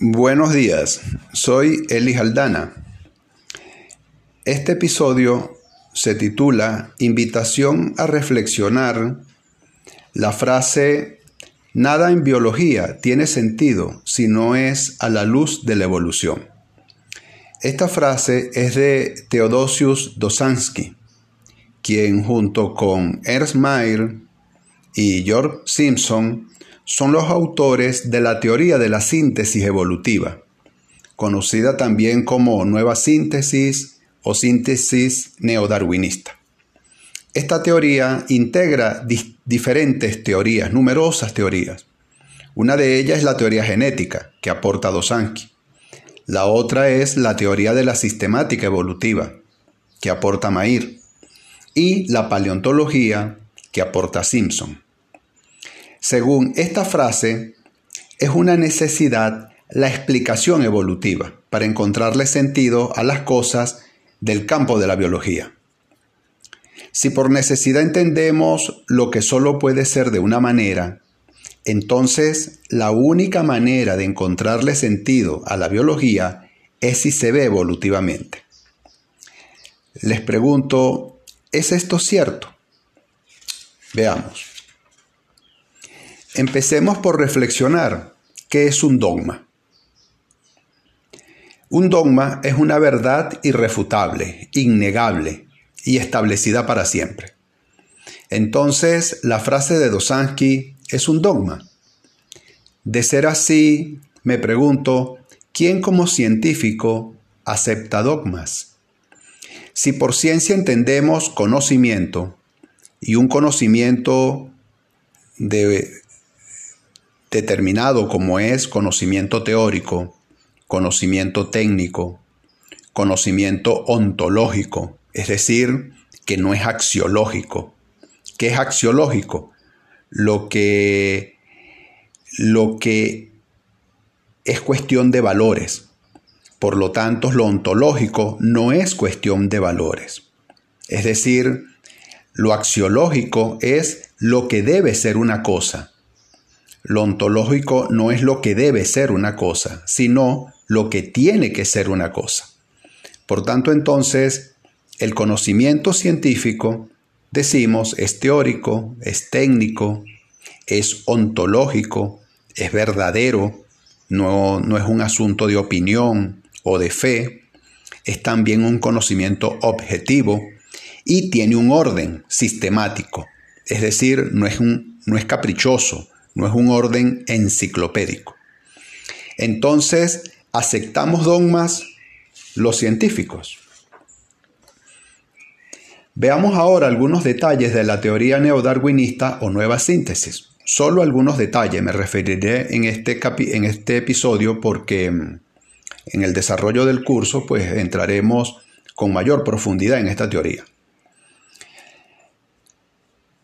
Buenos días, soy Eli Aldana. Este episodio se titula Invitación a reflexionar la frase Nada en biología tiene sentido si no es a la luz de la evolución. Esta frase es de Theodosius Dosansky, quien junto con Ernst Mayr y George Simpson son los autores de la teoría de la síntesis evolutiva, conocida también como nueva síntesis o síntesis neodarwinista. Esta teoría integra diferentes teorías, numerosas teorías. Una de ellas es la teoría genética, que aporta Dosansky. La otra es la teoría de la sistemática evolutiva, que aporta Mayr. Y la paleontología, que aporta Simpson. Según esta frase, es una necesidad la explicación evolutiva para encontrarle sentido a las cosas del campo de la biología. Si por necesidad entendemos lo que solo puede ser de una manera, entonces la única manera de encontrarle sentido a la biología es si se ve evolutivamente. Les pregunto, ¿es esto cierto? Veamos. Empecemos por reflexionar qué es un dogma. Un dogma es una verdad irrefutable, innegable y establecida para siempre. Entonces, la frase de Dosansky es un dogma. De ser así, me pregunto, ¿quién como científico acepta dogmas? Si por ciencia entendemos conocimiento, y un conocimiento de determinado como es conocimiento teórico, conocimiento técnico, conocimiento ontológico, es decir, que no es axiológico. ¿Qué es axiológico? Lo que, lo que es cuestión de valores. Por lo tanto, lo ontológico no es cuestión de valores. Es decir, lo axiológico es lo que debe ser una cosa lo ontológico no es lo que debe ser una cosa, sino lo que tiene que ser una cosa. Por tanto, entonces, el conocimiento científico, decimos, es teórico, es técnico, es ontológico, es verdadero, no, no es un asunto de opinión o de fe, es también un conocimiento objetivo y tiene un orden sistemático, es decir, no es, un, no es caprichoso, no es un orden enciclopédico. Entonces, aceptamos dogmas los científicos. Veamos ahora algunos detalles de la teoría neodarwinista o nueva síntesis. Solo algunos detalles me referiré en este, en este episodio porque mm, en el desarrollo del curso pues entraremos con mayor profundidad en esta teoría.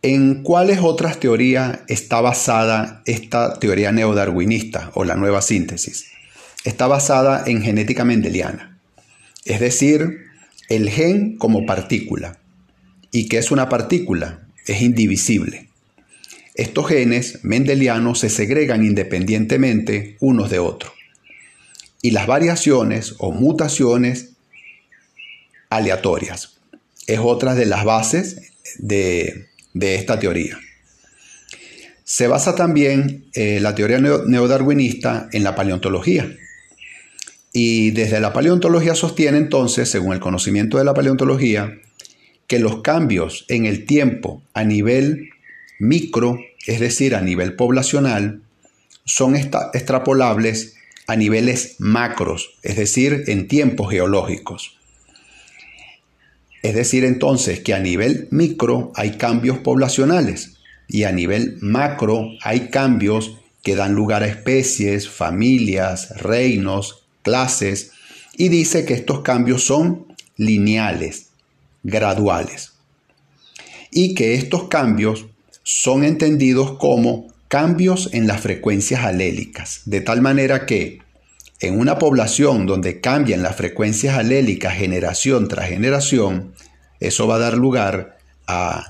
¿En cuáles otras teorías está basada esta teoría neodarwinista o la nueva síntesis? Está basada en genética mendeliana, es decir, el gen como partícula. ¿Y qué es una partícula? Es indivisible. Estos genes mendelianos se segregan independientemente unos de otros. Y las variaciones o mutaciones aleatorias es otra de las bases de de esta teoría. Se basa también eh, la teoría neodarwinista en la paleontología. Y desde la paleontología sostiene entonces, según el conocimiento de la paleontología, que los cambios en el tiempo a nivel micro, es decir, a nivel poblacional, son extrapolables a niveles macros, es decir, en tiempos geológicos. Es decir, entonces que a nivel micro hay cambios poblacionales y a nivel macro hay cambios que dan lugar a especies, familias, reinos, clases, y dice que estos cambios son lineales, graduales, y que estos cambios son entendidos como cambios en las frecuencias alélicas, de tal manera que en una población donde cambian las frecuencias alélicas generación tras generación, eso va a dar lugar a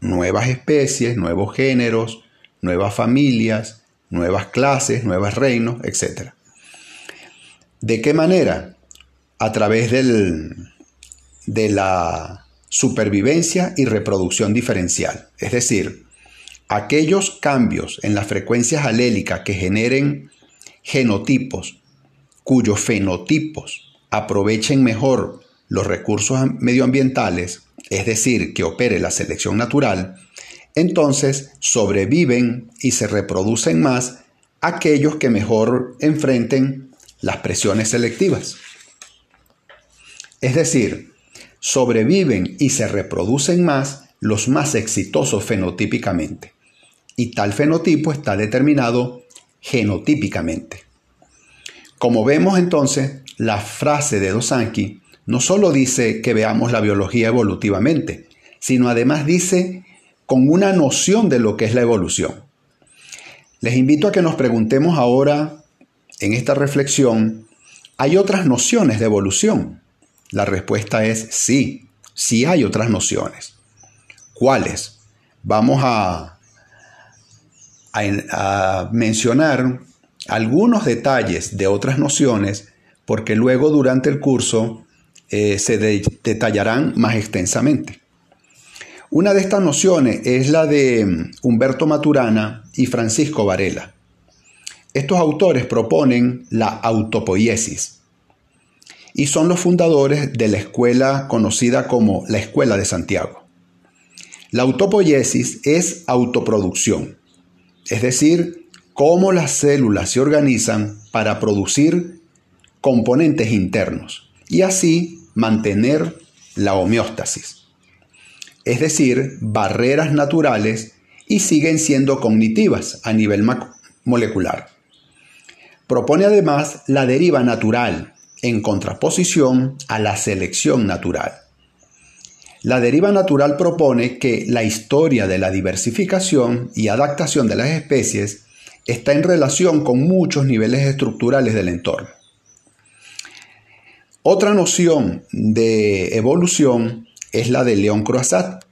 nuevas especies, nuevos géneros, nuevas familias, nuevas clases, nuevos reinos, etc. ¿De qué manera? A través de la supervivencia y reproducción diferencial. Es decir, aquellos cambios en las frecuencias alélicas que generen genotipos cuyos fenotipos aprovechen mejor los recursos medioambientales, es decir, que opere la selección natural, entonces sobreviven y se reproducen más aquellos que mejor enfrenten las presiones selectivas. Es decir, sobreviven y se reproducen más los más exitosos fenotípicamente. Y tal fenotipo está determinado genotípicamente. Como vemos entonces, la frase de Dosanki no solo dice que veamos la biología evolutivamente, sino además dice con una noción de lo que es la evolución. Les invito a que nos preguntemos ahora, en esta reflexión, ¿hay otras nociones de evolución? La respuesta es sí, sí hay otras nociones. ¿Cuáles? Vamos a, a, mencionar algunos detalles de otras nociones porque luego durante el curso eh, se detallarán más extensamente. Una de estas nociones es la de mm, Humberto Maturana y Francisco Varela. Estos autores proponen la autopoiesis y son los fundadores de la escuela conocida como la Escuela de Santiago. La autopoiesis es autoproducción, es decir, cómo las células se organizan para producir componentes internos y así mantener la homeostasis es decir, barreras naturales, y siguen siendo cognitivas a nivel molecular. Propone además la deriva natural, en contraposición a la selección natural. La deriva natural propone que la historia de la diversificación y adaptación de las especies está en relación con muchos niveles estructurales del entorno. Otra noción de evolución es la de León Croissat.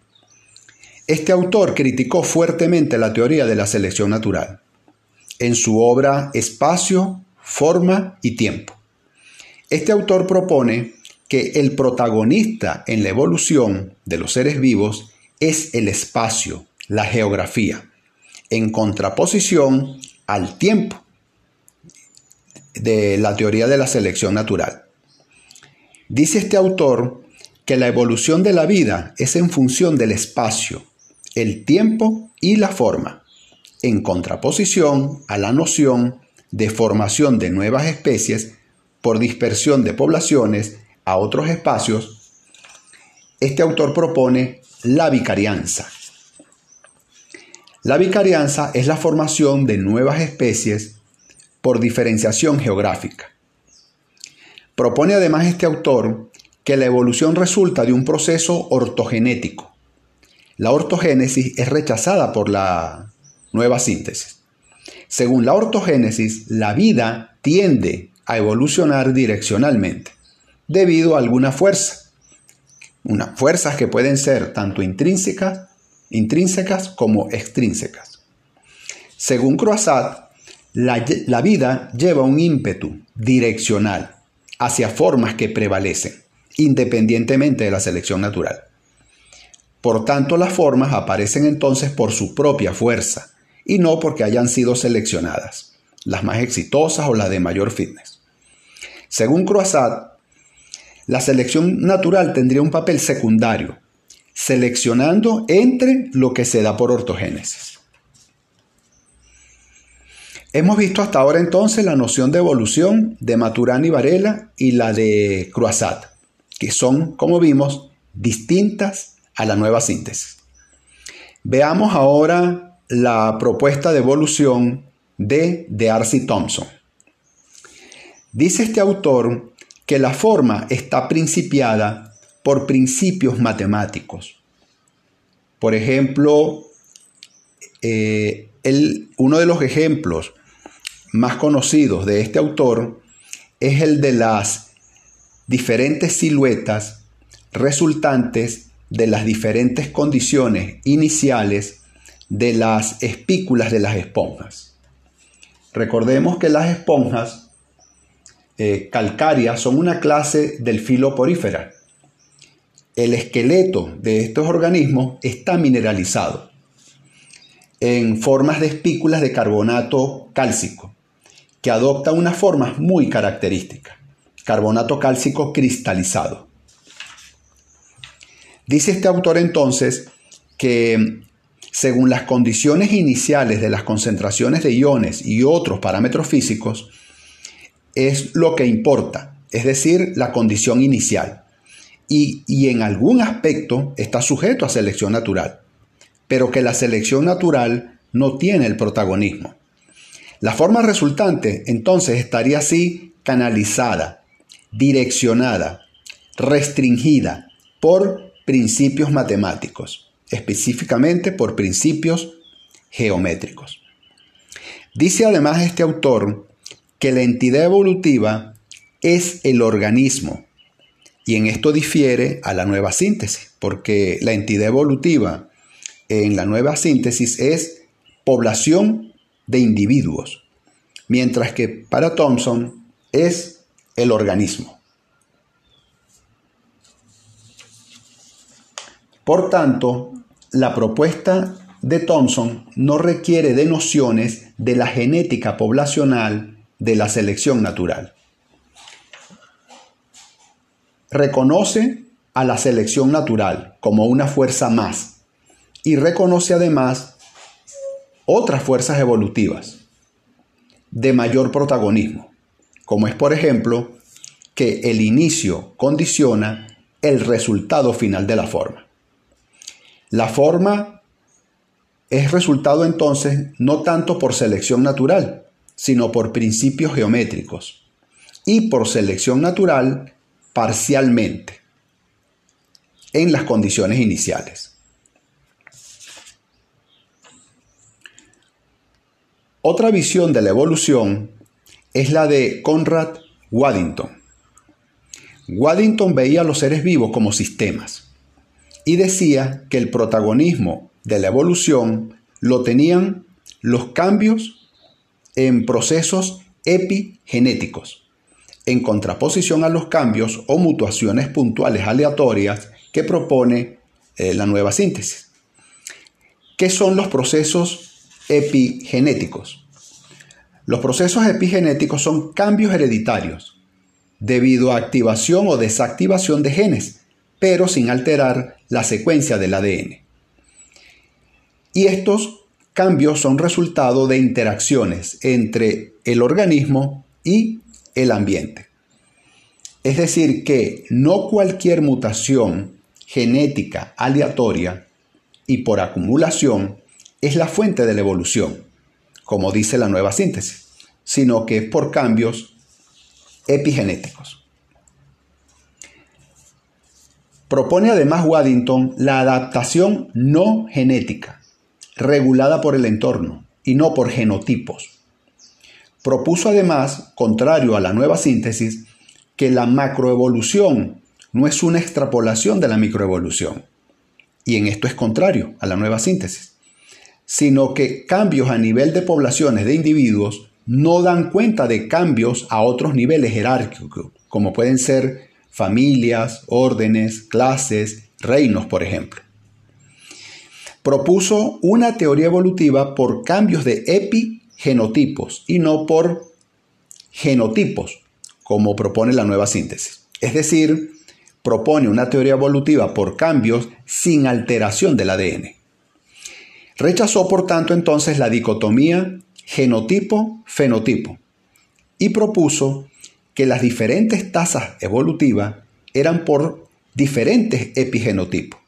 Este autor criticó fuertemente la teoría de la selección natural en su obra Espacio, Forma y Tiempo. Este autor propone que el protagonista en la evolución de los seres vivos es el espacio, la geografía, en contraposición al tiempo de la teoría de la selección natural. Dice este autor que la evolución de la vida es en función del espacio, el tiempo y la forma, en contraposición a la noción de formación de nuevas especies por dispersión de poblaciones a otros espacios, este autor propone la vicarianza. La vicarianza es la formación de nuevas especies por diferenciación geográfica. Propone además este autor que la evolución resulta de un proceso ortogenético. La ortogénesis es rechazada por la nueva síntesis. Según la ortogénesis, la vida tiende a evolucionar direccionalmente debido a alguna fuerza. Unas fuerzas que pueden ser tanto intrínsecas, intrínsecas como extrínsecas. Según Croissat, la, la vida lleva un ímpetu direccional hacia formas que prevalecen independientemente de la selección natural. Por tanto, las formas aparecen entonces por su propia fuerza y no porque hayan sido seleccionadas, las más exitosas o las de mayor fitness. Según Croissat, la selección natural tendría un papel secundario, seleccionando entre lo que se da por ortogénesis. Hemos visto hasta ahora entonces la noción de evolución de Maturana y Varela y la de Croissat que son, como vimos, distintas a la nueva síntesis. Veamos ahora la propuesta de evolución de Darcy Thompson. Dice este autor que la forma está principiada por principios matemáticos. Por ejemplo, eh, uno de los ejemplos más conocidos de este autor es el de las diferentes siluetas resultantes de las diferentes condiciones iniciales de las espículas de las esponjas. Recordemos que las esponjas eh, calcáreas son una clase del filoporífera. El esqueleto de estos organismos está mineralizado en formas de espículas de carbonato cálcico, que adopta unas formas muy características. Carbonato cálcico cristalizado. Dice este autor entonces que según las condiciones iniciales de las concentraciones de iones y otros parámetros físicos, es lo que importa, es decir, la condición inicial. Y, en algún aspecto está sujeto a selección natural, pero que la selección natural no tiene el protagonismo. La forma resultante entonces estaría así canalizada, direccionada, restringida por principios matemáticos específicamente por principios geométricos. Dice además este autor que la entidad evolutiva es el organismo, y en esto difiere a la nueva síntesis, porque la entidad evolutiva en la nueva síntesis es población de individuos, mientras que para Thomson es el organismo. Por tanto, la propuesta de Thomson no requiere de nociones de la genética poblacional de la selección natural. Reconoce a la selección natural como una fuerza más y reconoce además otras fuerzas evolutivas de mayor protagonismo, como es por ejemplo que el inicio condiciona el resultado final de la forma. La forma es resultado entonces no tanto por selección natural, sino por principios geométricos y por selección natural parcialmente en las condiciones iniciales. Otra visión de la evolución es la de Conrad Waddington. Waddington veía a los seres vivos como sistemas y decía que el protagonismo de la evolución lo tenían los cambios en procesos epigenéticos, en contraposición a los cambios o mutuaciones puntuales aleatorias que propone eh, la nueva síntesis. ¿Qué son los procesos epigenéticos? Los procesos epigenéticos son cambios hereditarios debido a activación o desactivación de genes pero sin alterar la secuencia del ADN. Y estos cambios son resultado de interacciones entre el organismo y el ambiente. Es decir, que no cualquier mutación genética aleatoria y por acumulación es la fuente de la evolución, como dice la nueva síntesis, sino que es por cambios epigenéticos. Propone además Waddington la adaptación no genética, regulada por el entorno y no por genotipos. Propuso además, contrario a la nueva síntesis, que la macroevolución no es una extrapolación de la microevolución. Y en esto es contrario a la nueva síntesis, sino que cambios a nivel de poblaciones de individuos no dan cuenta de cambios a otros niveles jerárquicos, como pueden ser familias, órdenes, clases, reinos, por ejemplo. Propuso una teoría evolutiva por cambios de epigenotipos y no por genotipos, como propone la nueva síntesis. Es decir, propone una teoría evolutiva por cambios sin alteración del ADN. Rechazó, por tanto, entonces la dicotomía genotipo-fenotipo y propuso que las diferentes tasas evolutivas eran por diferentes epigenotipos.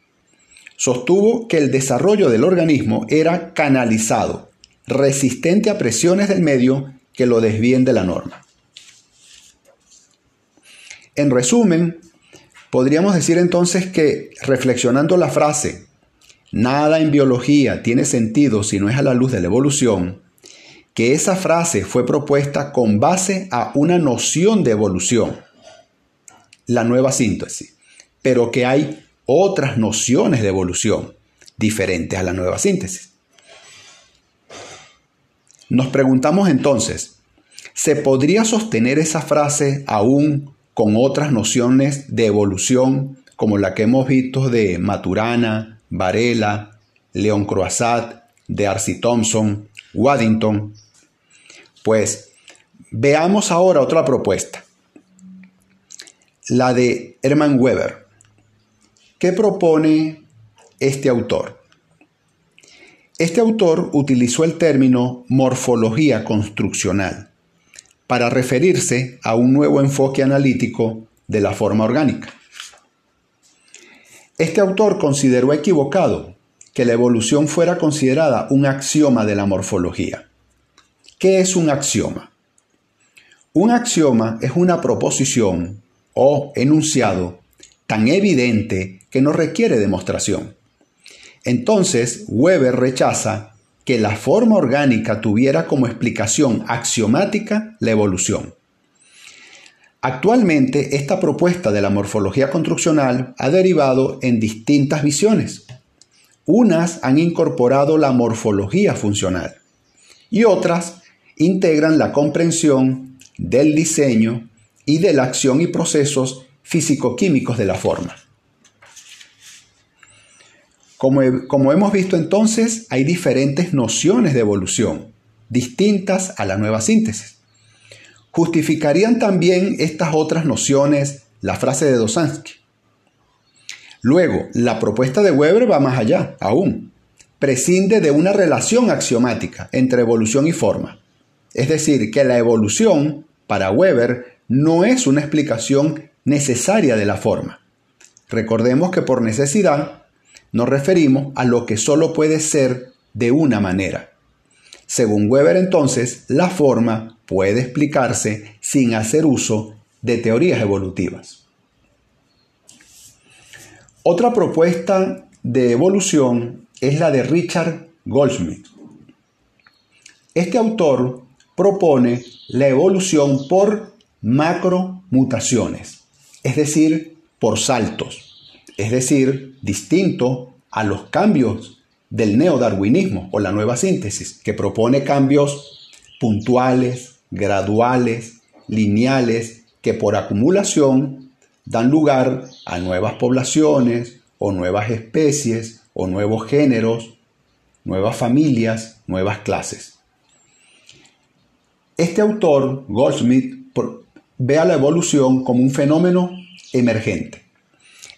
Sostuvo que el desarrollo del organismo era canalizado, resistente a presiones del medio que lo desvíen de la norma. En resumen, podríamos decir entonces que, reflexionando la frase, nada en biología tiene sentido si no es a la luz de la evolución, que esa frase fue propuesta con base a una noción de evolución, la nueva síntesis, pero que hay otras nociones de evolución diferentes a la nueva síntesis. Nos preguntamos entonces, ¿Se podría sostener esa frase aún con otras nociones de evolución como la que hemos visto de Maturana, Varela, Leon Croissat, de Arcy Thompson, Waddington? Pues veamos ahora otra propuesta, la de Hermann Weber. ¿Qué propone este autor? Este autor utilizó el término morfología construccional para referirse a un nuevo enfoque analítico de la forma orgánica. Este autor consideró equivocado que la evolución fuera considerada un axioma de la morfología. ¿Qué es un axioma? Un axioma es una proposición o enunciado tan evidente que no requiere demostración. Entonces, Weber rechaza que la forma orgánica tuviera como explicación axiomática la evolución. Actualmente, esta propuesta de la morfología construccional ha derivado en distintas visiones. Unas han incorporado la morfología funcional y otras integran la comprensión del diseño y de la acción y procesos físico-químicos de la forma. Como, hemos visto entonces, hay diferentes nociones de evolución, distintas a la nueva síntesis. Justificarían también estas otras nociones la frase de Dosansky. Luego, la propuesta de Weber va más allá, aún. Prescinde de una relación axiomática entre evolución y forma. Es decir, que la evolución, para Weber, no es una explicación necesaria de la forma. Recordemos que por necesidad nos referimos a lo que solo puede ser de una manera. Según Weber entonces, la forma puede explicarse sin hacer uso de teorías evolutivas. Otra propuesta de evolución es la de Richard Goldsmith. Este autor propone la evolución por macromutaciones, es decir, por saltos es decir, distinto a los cambios del neodarwinismo o la nueva síntesis, que propone cambios puntuales, graduales, lineales, que por acumulación dan lugar a nuevas poblaciones o nuevas especies o nuevos géneros, nuevas familias, nuevas clases. Este autor, Goldsmith, ve a la evolución como un fenómeno emergente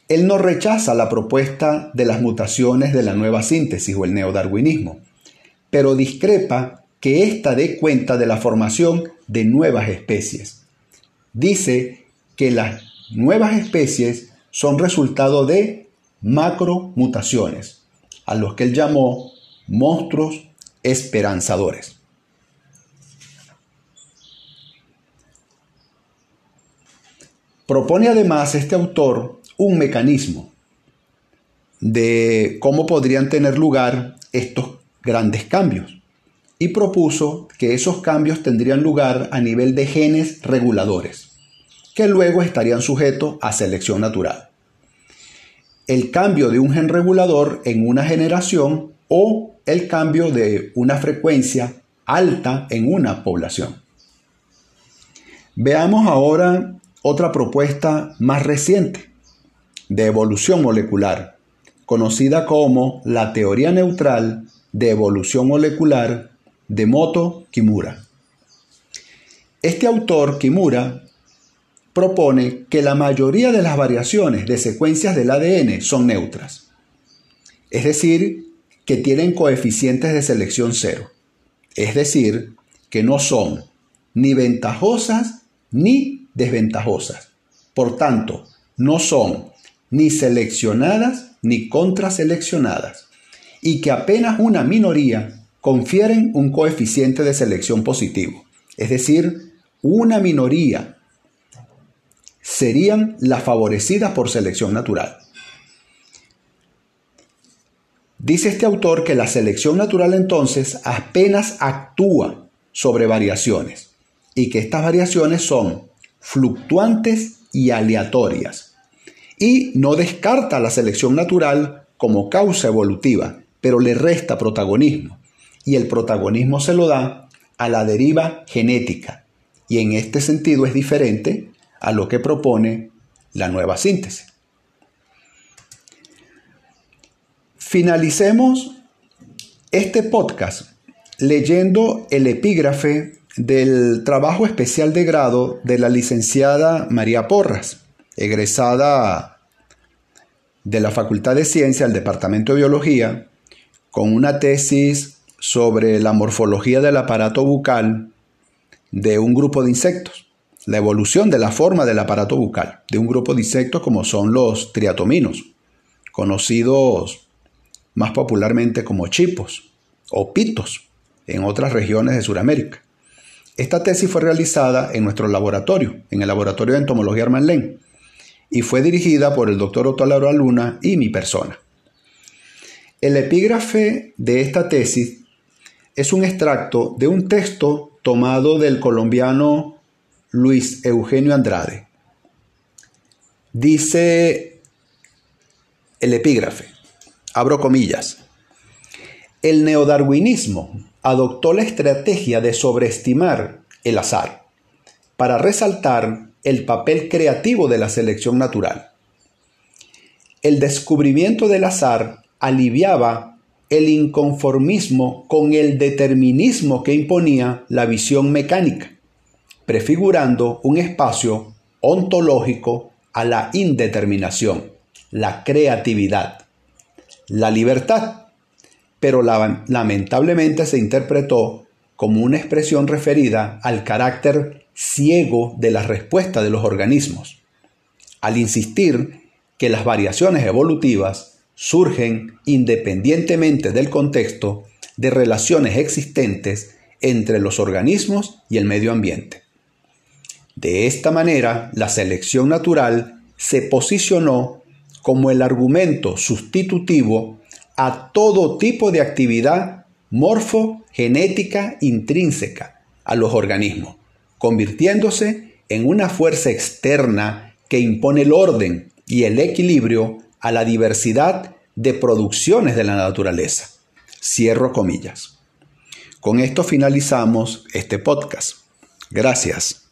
él no rechaza la propuesta de las mutaciones de la nueva síntesis o el neodarwinismo, pero discrepa que ésta dé cuenta de la formación de nuevas especies. Dice que las nuevas especies son resultado de macromutaciones, a los que él llamó monstruos esperanzadores. Propone además este autor un mecanismo de cómo podrían tener lugar estos grandes cambios y propuso que esos cambios tendrían lugar a nivel de genes reguladores, que luego estarían sujetos a selección natural. El cambio de un gen regulador en una generación o el cambio de una frecuencia alta en una población. Veamos ahora otra propuesta más reciente, de evolución molecular, conocida como la teoría neutral de evolución molecular de Moto Kimura. Este autor, Kimura, propone que la mayoría de las variaciones de secuencias del ADN son neutras, es decir, que tienen coeficientes de selección cero, es decir, que no son ni ventajosas ni desventajosas. Por tanto, no son ni seleccionadas ni contraseleccionadas, y que apenas una minoría confieren un coeficiente de selección positivo, es decir, una minoría serían las favorecidas por selección natural. Dice este autor que la selección natural entonces apenas actúa sobre variaciones y que estas variaciones son fluctuantes y aleatorias y no descarta la selección natural como causa evolutiva, pero le resta protagonismo. Y el protagonismo se lo da a la deriva genética, y en este sentido es diferente a lo que propone la nueva síntesis. Finalicemos este podcast leyendo el epígrafe del trabajo especial de grado de la licenciada María Porras, egresada de la Facultad de Ciencia del Departamento de Biología, con una tesis sobre la morfología del aparato bucal de un grupo de insectos, la evolución de la forma del aparato bucal de un grupo de insectos como son los triatominos, conocidos más popularmente como chipos o pitos en otras regiones de Sudamérica. Esta tesis fue realizada en nuestro laboratorio, en el Laboratorio de Entomología Armanlén, y fue dirigida por el doctor Laura Luna y mi persona. El epígrafe de esta tesis es un extracto de un texto tomado del colombiano Luis Eugenio Andrade. Dice el epígrafe, abro comillas, el neodarwinismo adoptó la estrategia de sobreestimar el azar para resaltar el papel creativo de la selección natural. El descubrimiento del azar aliviaba el inconformismo con el determinismo que imponía la visión mecánica, prefigurando un espacio ontológico a la indeterminación, la creatividad, la libertad, pero lamentablemente se interpretó como una expresión referida al carácter ciego de la respuesta de los organismos, al insistir que las variaciones evolutivas surgen independientemente del contexto de relaciones existentes entre los organismos y el medio ambiente. De esta manera, la selección natural se posicionó como el argumento sustitutivo a todo tipo de actividad morfogenética intrínseca a los organismos, convirtiéndose en una fuerza externa que impone el orden y el equilibrio a la diversidad de producciones de la naturaleza. Cierro comillas. Con esto finalizamos este podcast. Gracias.